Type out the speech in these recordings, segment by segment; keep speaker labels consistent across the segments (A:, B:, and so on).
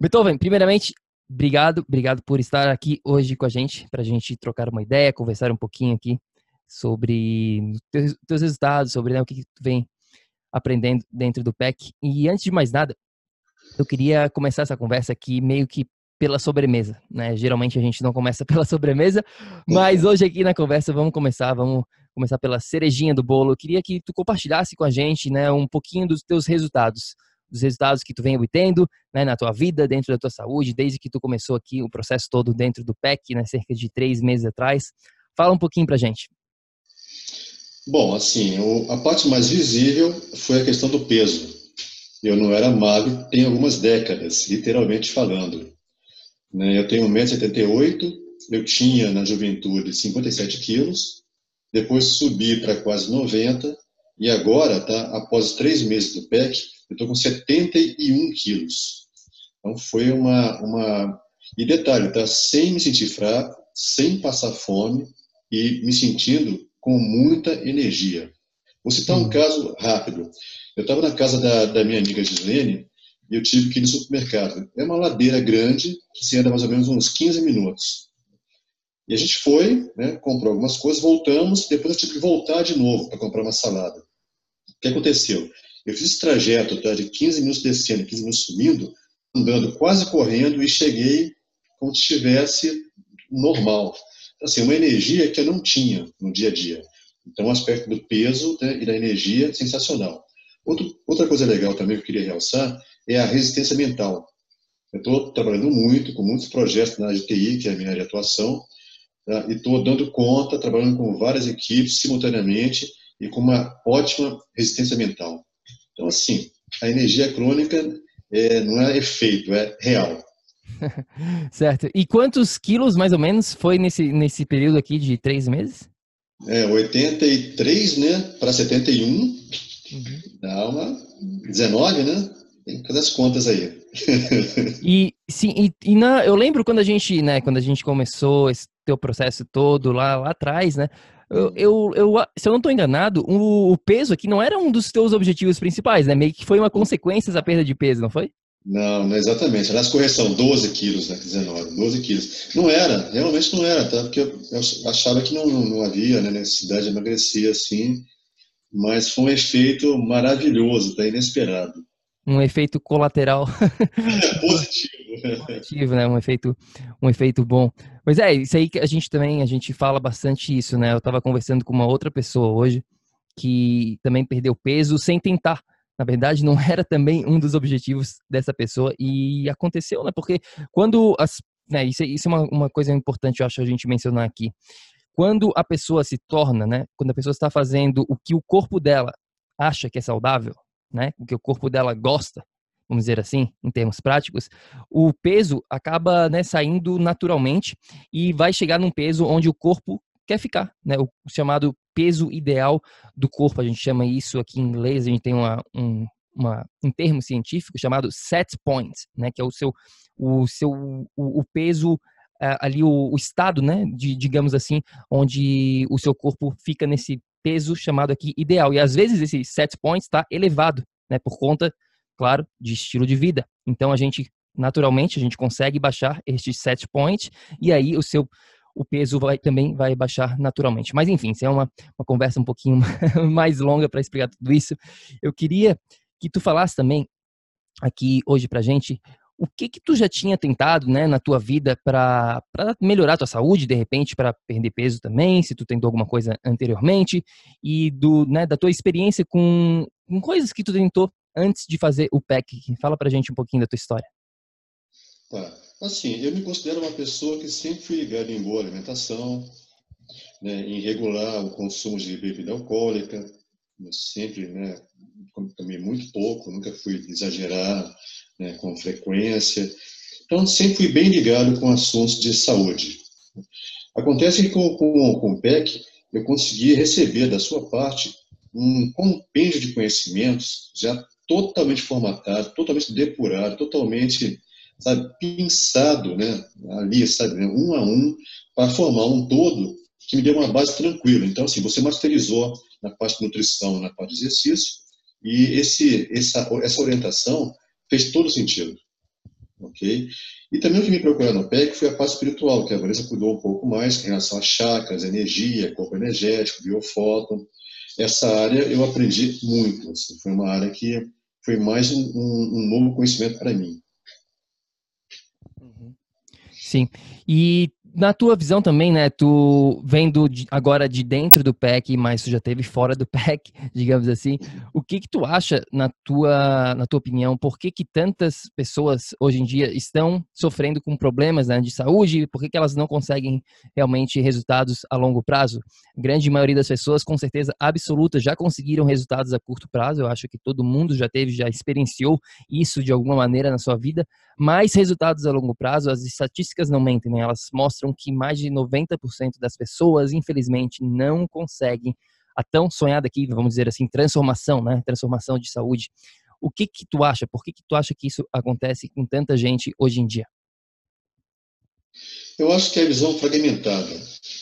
A: Beethoven, primeiramente, obrigado, obrigado por estar aqui hoje com a gente, para a gente trocar uma ideia, conversar um pouquinho aqui sobre teus, teus resultados, sobre né, o que, que tu vem aprendendo dentro do PEC. E antes de mais nada, eu queria começar essa conversa aqui meio que pela sobremesa, né? Geralmente a gente não começa pela sobremesa, mas hoje aqui na conversa vamos começar, vamos começar pela cerejinha do bolo. Eu queria que tu compartilhasse com a gente, né, um pouquinho dos teus resultados, dos resultados que tu vem obtendo, né, na tua vida, dentro da tua saúde, desde que tu começou aqui o processo todo dentro do PEC, né, cerca de três meses atrás. Fala um pouquinho pra gente.
B: Bom, assim, a parte mais visível foi a questão do peso. Eu não era magro tem algumas décadas, literalmente falando. Né? Eu tenho 1,78m, eu tinha na juventude 57 quilos, depois subi para quase 90 e agora, tá, após três meses do PEC, eu estou com 71 quilos. Então foi uma, uma... E detalhe, tá? Sem me sentir fraco, sem passar fome e me sentindo com muita energia. Vou citar um uhum. caso rápido. Eu estava na casa da, da minha amiga Gislene e eu tive que ir no supermercado. É uma ladeira grande que se anda mais ou menos uns 15 minutos. E a gente foi, né, comprou algumas coisas, voltamos, depois eu tive que voltar de novo para comprar uma salada. O que aconteceu? Eu fiz esse trajeto tá, de 15 minutos descendo, 15 minutos subindo, andando quase correndo e cheguei como se estivesse normal. Então, assim, uma energia que eu não tinha no dia a dia. Então, o aspecto do peso né, e da energia, sensacional. Outro, outra coisa legal também que eu queria realçar é a resistência mental. Eu estou trabalhando muito, com muitos projetos na área de TI, que é a minha área de atuação, tá? e estou dando conta, trabalhando com várias equipes simultaneamente e com uma ótima resistência mental. Então, assim, a energia crônica é, não é efeito, é real.
A: certo. E quantos quilos, mais ou menos, foi nesse, nesse período aqui de três meses?
B: É, 83, né, para 71, uhum. dá uma 19, né? Tem que fazer as contas aí.
A: e sim, e, e, na, eu lembro quando a gente, né, quando a gente começou esse teu processo todo lá, lá atrás, né? Eu, eu, eu, se eu não estou enganado, o, o, peso aqui não era um dos teus objetivos principais, né? Meio que foi uma consequência da perda de peso, não foi?
B: Não, não exatamente. Aliás, correção, 12 quilos, né? 19, 12 quilos. Não era, realmente não era, tá? Porque eu, eu achava que não, não havia né, necessidade de emagrecer assim, mas foi um efeito maravilhoso, tá? Inesperado
A: um efeito colateral
B: positivo,
A: positivo, né? Um efeito, um efeito bom. Mas é isso aí que a gente também a gente fala bastante isso, né? Eu estava conversando com uma outra pessoa hoje que também perdeu peso sem tentar. Na verdade, não era também um dos objetivos dessa pessoa e aconteceu, né? Porque quando as, né? Isso, isso é uma, uma coisa importante, eu acho a gente mencionar aqui. Quando a pessoa se torna, né? Quando a pessoa está fazendo o que o corpo dela acha que é saudável, né, o que o corpo dela gosta, vamos dizer assim, em termos práticos, o peso acaba né, saindo naturalmente e vai chegar num peso onde o corpo quer ficar, né, o chamado peso ideal do corpo. A gente chama isso aqui em inglês, a gente tem uma, um, uma, um termo científico chamado set point, né, que é o seu, o, seu, o, o peso ali o, o, estado, né, de, digamos assim, onde o seu corpo fica nesse peso chamado aqui ideal. E às vezes esse set point está elevado, né, por conta, claro, de estilo de vida. Então a gente, naturalmente, a gente consegue baixar este set point e aí o seu o peso vai, também vai baixar naturalmente. Mas enfim, isso é uma, uma conversa um pouquinho mais longa para explicar tudo isso. Eu queria que tu falasse também aqui hoje pra gente o que que tu já tinha tentado, né, na tua vida para melhorar tua saúde, de repente, para perder peso também, se tu tentou alguma coisa anteriormente, e do, né, da tua experiência com, com coisas que tu tentou antes de fazer o PEC. Fala pra gente um pouquinho da tua história.
B: Tá. Assim, eu me considero uma pessoa que sempre fui ligada em boa alimentação, né, em regular o consumo de bebida alcoólica, sempre, né, tomei muito pouco, nunca fui exagerar né, com frequência. Então, sempre fui bem ligado com assuntos de saúde. Acontece que com, com, com o PEC, eu consegui receber da sua parte um compêndio de conhecimentos já totalmente formatado, totalmente depurado, totalmente, sabe, pensado, né, ali, sabe, né, um a um, para formar um todo que me deu uma base tranquila. Então, assim, você masterizou na parte de nutrição, na parte de exercício, e esse, essa, essa orientação fez todo sentido. ok? E também o que me procurou no PEC foi a parte espiritual, que a Vanessa cuidou um pouco mais em relação a chakras, energia, corpo energético, biofóton. Essa área eu aprendi muito, assim, foi uma área que foi mais um, um, novo conhecimento para mim.
A: Uhum. Sim, e na tua visão também, né, tu vendo agora de dentro do PEC, mas tu já teve fora do PEC, digamos assim, o que que tu acha na tua, na tua opinião, por que que tantas pessoas hoje em dia estão sofrendo com problemas né, de saúde, por que que elas não conseguem realmente resultados a longo prazo? A grande maioria das pessoas, com certeza absoluta, já conseguiram resultados a curto prazo, eu acho que todo mundo já teve, já experienciou isso de alguma maneira na sua vida, mas resultados a longo prazo, as estatísticas não mentem, né, elas mostram que mais de 90% das pessoas, infelizmente, não conseguem a tão sonhada aqui, vamos dizer assim, transformação, né? Transformação de saúde. O que que tu acha? Por que que tu acha que isso acontece com tanta gente hoje em dia?
B: Eu acho que é a visão fragmentada.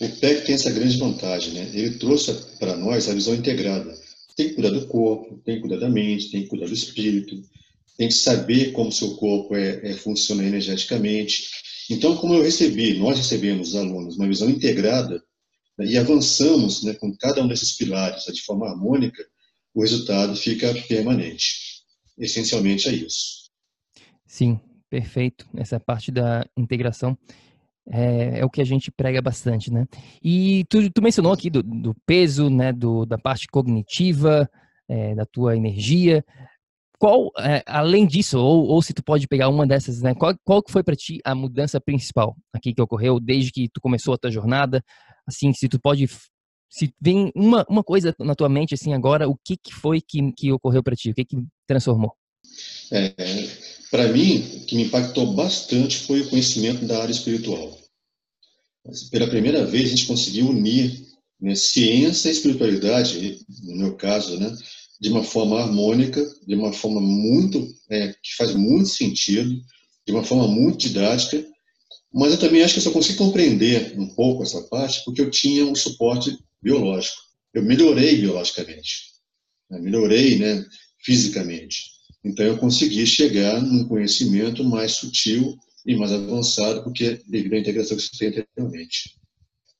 B: O PEC tem essa grande vantagem, né? Ele trouxe para nós a visão integrada. Tem que cuidar do corpo, tem que cuidar da mente, tem que cuidar do espírito, tem que saber como seu corpo é, é funciona energeticamente. Então, como eu recebi, nós recebemos os alunos uma visão integrada né, e avançamos né, com cada um desses pilares né, de forma harmônica, o resultado fica permanente. Essencialmente é isso.
A: Sim, perfeito. Essa parte da integração é, é, o que a gente prega bastante, né? E tu, tu mencionou aqui do, do peso, né, do, da parte cognitiva, é, da tua energia qual, é, além disso, ou, ou, se tu pode pegar uma dessas, né? Qual, qual foi para ti a mudança principal aqui que ocorreu desde que tu começou a tua jornada? Assim, se tu pode, se vem uma, uma coisa na tua mente assim agora, o que, que foi que, que ocorreu para ti? O que que transformou?
B: É, para mim, o que me impactou bastante foi o conhecimento da área espiritual. Pela primeira vez, a gente conseguiu unir né, ciência e espiritualidade, no meu caso, né, de uma forma harmônica, de uma forma muito é, que faz muito sentido, de uma forma muito didática. Mas eu também acho que eu só consegui compreender um pouco essa parte porque eu tinha um suporte biológico. Eu melhorei biologicamente, né? melhorei, né, fisicamente. Então eu consegui chegar num conhecimento mais sutil e mais avançado, porque devido à integração que você tem anteriormente.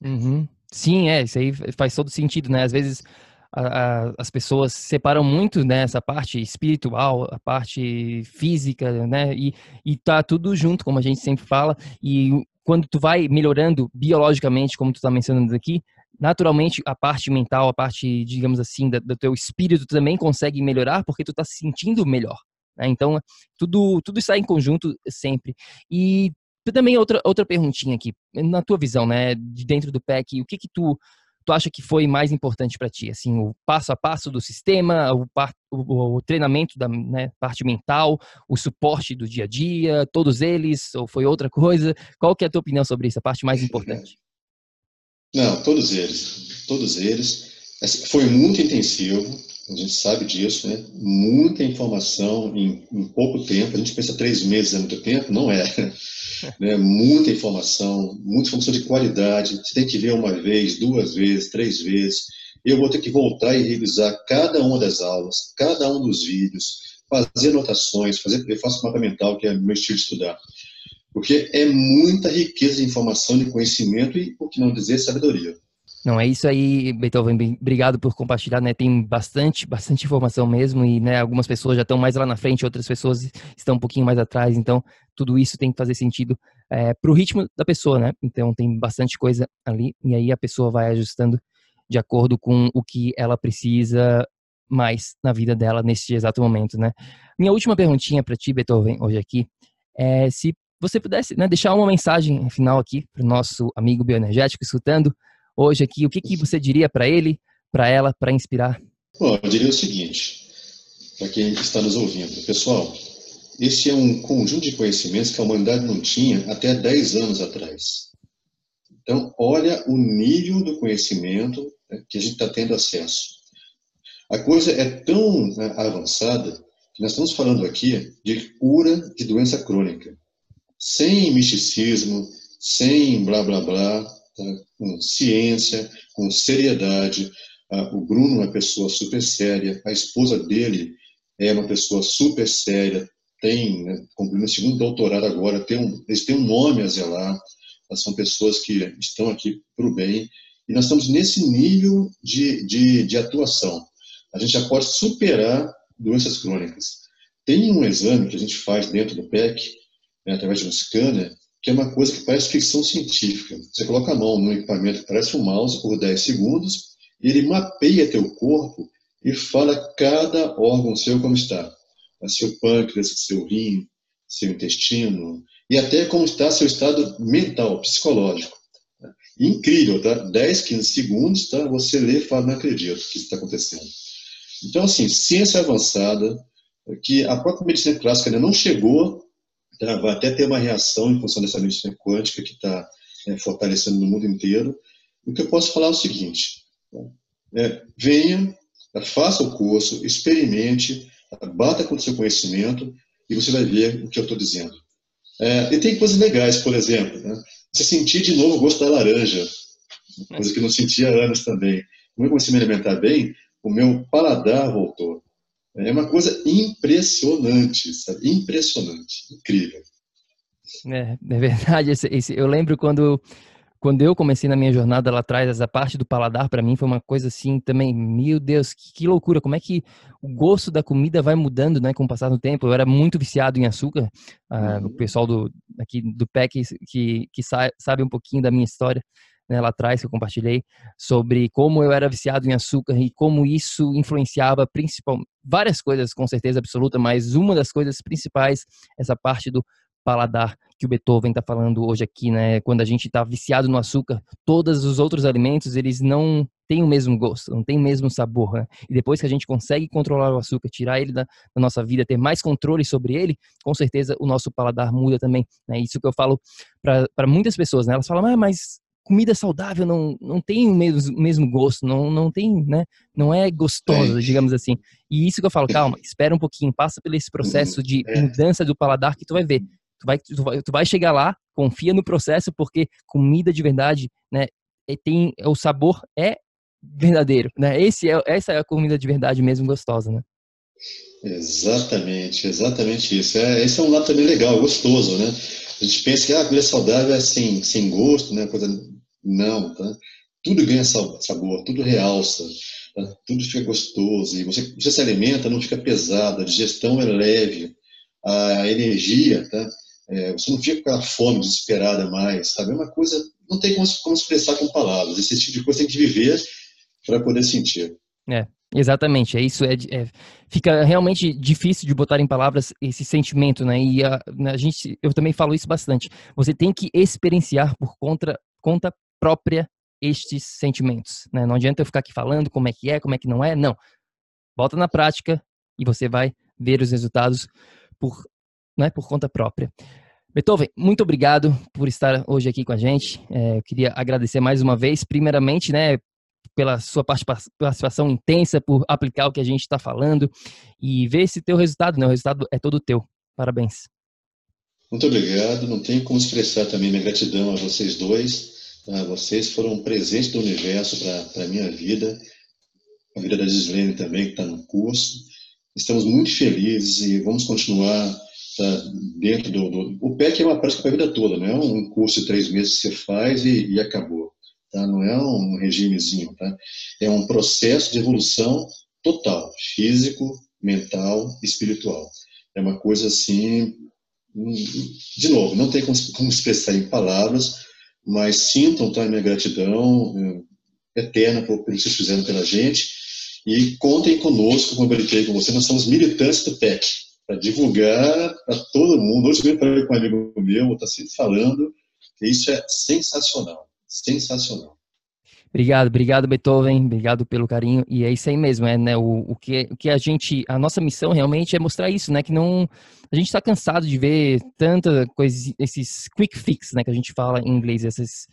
A: Uhum. Sim, é, isso aí faz todo sentido, né? Às vezes a, as pessoas separam muito né, parte espiritual, a parte física, né? E, e tá tudo junto, como a gente sempre fala. E quando tu vai melhorando biologicamente, como tu está mencionando aqui, naturalmente a parte mental, a parte, digamos assim, da, do teu espírito também consegue melhorar porque tu está se sentindo melhor. Né? Então, tudo, tudo está em conjunto sempre. E também outra, outra perguntinha aqui, na tua visão, né, de dentro do PEC, o que que tu tu acha que foi mais importante para ti? Assim, o passo a passo do sistema, o, o, o treinamento da né, parte mental, o suporte do dia a dia, todos eles, ou foi outra coisa? Qual que é a tua opinião sobre isso, a parte mais importante?
B: Não, todos eles, todos eles. Foi muito intensivo, a gente sabe disso, né? Muita informação em, em pouco tempo. A gente pensa três meses é muito tempo, não é né? muita informação, muita informação de qualidade. Você tem que ver uma vez, duas vezes, três vezes. Eu vou ter que voltar e revisar cada uma das aulas, cada um dos vídeos, fazer anotações, fazer, eu faço mapa mental, que é meu estilo de estudar. Porque é muita riqueza de informação, de conhecimento e, por que não dizer, sabedoria.
A: Não, é isso aí, Beethoven. Obrigado por compartilhar, né? Tem bastante, bastante informação mesmo e, né, algumas pessoas já estão mais lá na frente, outras pessoas estão um pouquinho mais atrás. Então, tudo isso tem que fazer sentido é, para o ritmo da pessoa, né? Então, tem bastante coisa ali e aí a pessoa vai ajustando de acordo com o que ela precisa mais na vida dela nesse exato momento, né? Minha última perguntinha para ti, Beethoven, hoje aqui, é se você pudesse né, deixar uma mensagem final aqui para o nosso amigo bioenergético escutando, hoje aqui, o que, que você diria para ele, para ela, para inspirar?
B: Bom, eu diria o seguinte, para quem está nos ouvindo. Pessoal, esse é um conjunto de conhecimentos que a humanidade não tinha até 10 anos atrás. Então, olha o nível do conhecimento né, que a gente está tendo acesso. A coisa é tão né, avançada que nós estamos falando aqui de cura de doença crônica, sem misticismo, sem blá blá blá? Com ciência, com seriedade. Ah, o Bruno é uma pessoa super séria, a esposa dele é uma pessoa super séria, têm, né, concluindo o segundo doutorado agora, tem um, eles têm um nome a zelar, são pessoas que estão aqui para o bem, e nós estamos nesse nível de, de, de atuação. A gente já pode superar doenças crônicas. Tem um exame que a gente faz dentro do PEC, né, através de um scanner, que é uma coisa que parece ficção científica. Você coloca a mão no equipamento que parece um mouse por 10 segundos, e ele mapeia teu corpo e fala cada órgão seu como está. Seu pâncreas, seu rim, seu intestino, e até como está seu estado mental, psicológico. Incrível, tá? 10, 15 segundos, tá? Você lê e fala, não acredito que está acontecendo. Então, assim, ciência avançada, que a própria medicina clássica ainda não chegou, tá? vai até ter uma reação em função dessa medicina quântica que está é, fortalecendo no mundo inteiro. O que eu posso falar é o seguinte: é, venha, faça o curso, experimente, bata com o seu conhecimento e você vai ver o que eu estou dizendo. É, e tem coisas legais, por exemplo, né? você sentir de novo o gosto da laranja, coisa que não sentia há anos também. Como eu comecei a me alimentar bem, o meu paladar voltou. É uma coisa impressionante, sabe? Impressionante, incrível.
A: É, é verdade. Esse, esse, eu lembro quando quando eu comecei na minha jornada lá atrás, essa parte do paladar para mim foi uma coisa assim também, meu Deus, que, que, loucura, como é que o gosto da comida vai mudando, né, com o passar do tempo. Eu era muito viciado em açúcar, o uhum. pessoal do aqui do PEC que, que sabe um pouquinho da minha história, né, lá atrás que eu compartilhei sobre como eu era viciado em açúcar e como isso influenciava principalmente várias coisas com certeza absoluta, mas uma das coisas principais essa parte do paladar que o Beethoven está falando hoje aqui, né? Quando a gente está viciado no açúcar, todos os outros alimentos eles não têm o mesmo gosto, não têm o mesmo sabor. Né? E depois que a gente consegue controlar o açúcar, tirar ele da, da, nossa vida, ter mais controle sobre ele, com certeza o nosso paladar muda também. Né? Isso que eu falo para muitas pessoas, né? Elas falam, ah, mas comida saudável não, não tem o mesmo, mesmo gosto, não, não tem, né? Não é gostosa, digamos assim. E isso que eu falo, calma, espera um pouquinho, passa por esse processo de é. mudança do paladar que tu vai ver Tu vai, tu vai, tu vai chegar lá, confia no processo, porque comida de verdade, né? Tem, o sabor é verdadeiro, né? Esse é, essa é a comida de verdade mesmo gostosa, né?
B: Exatamente, exatamente isso. É, esse é um lado também legal, gostoso, né? A gente pensa que ah, a comida saudável é sem, sem gosto, né? Coisa... Não, tá? Tudo ganha sabor, tudo realça, tá? tudo fica gostoso. E você, você se alimenta, não fica pesado, a digestão é leve, a energia, tá? É, você não fica com aquela fome desesperada mais, sabe? É uma coisa, não tem como, como expressar com palavras. Esse tipo de coisa tem que viver para poder sentir.
A: É, exatamente. É isso. É, é, fica realmente difícil de botar em palavras esse sentimento, né? E a, a gente, eu também falo isso bastante. Você tem que experienciar por conta, conta própria estes sentimentos, né? Não adianta eu ficar aqui falando como é que é, como é que não é, não. Bota na prática e você vai ver os resultados por não é por conta própria. Beethoven, muito obrigado por estar hoje aqui com a gente. É, eu queria agradecer mais uma vez, primeiramente, né, pela sua participação intensa, por aplicar o que a gente está falando e ver esse teu resultado, né? O resultado é todo teu. Parabéns.
B: Muito obrigado. Não tenho como expressar também minha gratidão a vocês dois. Tá? Vocês foram um presente do universo para a minha vida, a vida da Gislene também, que está no curso. Estamos muito felizes e vamos continuar tá, dentro do, do, O PEC é uma prática para a vida toda, não é um curso de três meses que você faz e, e acabou. Tá? Não é um regimezinho. Tá? É um processo de evolução total, físico, mental, espiritual. É uma coisa assim. Hum, de novo, não tem como, expressar em palavras, mas sintam tá, minha gratidão hum, eterna pelo que vocês fizeram pela gente. E contem conosco, como eu brinquei com você, nós somos militantes do PEC para divulgar para todo mundo. Hoje eu falei com um amigo meu, está sempre falando, que isso é sensacional, sensacional.
A: Obrigado, obrigado Beethoven, obrigado pelo carinho. E é isso aí mesmo, é né, o, o, que, o que a gente, a nossa missão realmente é mostrar isso, né, que não, a gente está cansado de ver tanta coisa, esses quick fix, né, que a gente fala em inglês, essas,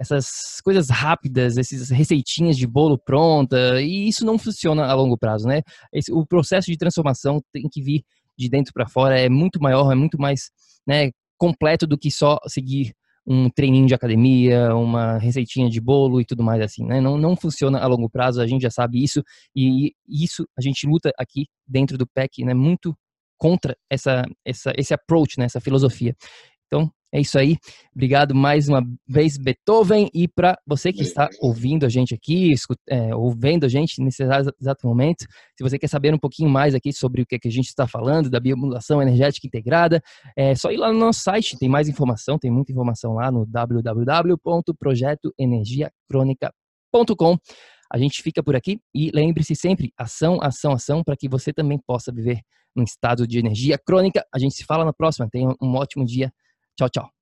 A: essas coisas rápidas, essas receitinhas de bolo pronta, e isso não funciona a longo prazo, né? Esse, o processo de transformação tem que vir de dentro para fora é muito maior, é muito mais né, completo do que só seguir um treininho de academia, uma receitinha de bolo e tudo mais assim, né? Não, não funciona a longo prazo, a gente já sabe isso e isso a gente luta aqui dentro do PEC, né? Muito contra essa, essa, esse approach, né, essa filosofia. Então, é isso aí. Obrigado mais uma vez, Beethoven. E para você que está ouvindo a gente aqui, é, ouvindo a gente nesse exato momento, se você quer saber um pouquinho mais aqui sobre o que, é que a gente está falando, da biomodulação energética integrada, é só ir lá no nosso site, tem mais informação, tem muita informação lá no www.projetoenergiacronica.com. A gente fica por aqui e lembre-se sempre, ação, ação, ação, para que você também possa viver num estado de energia crônica. A gente se fala na próxima. Tenha um ótimo dia. 娇娇。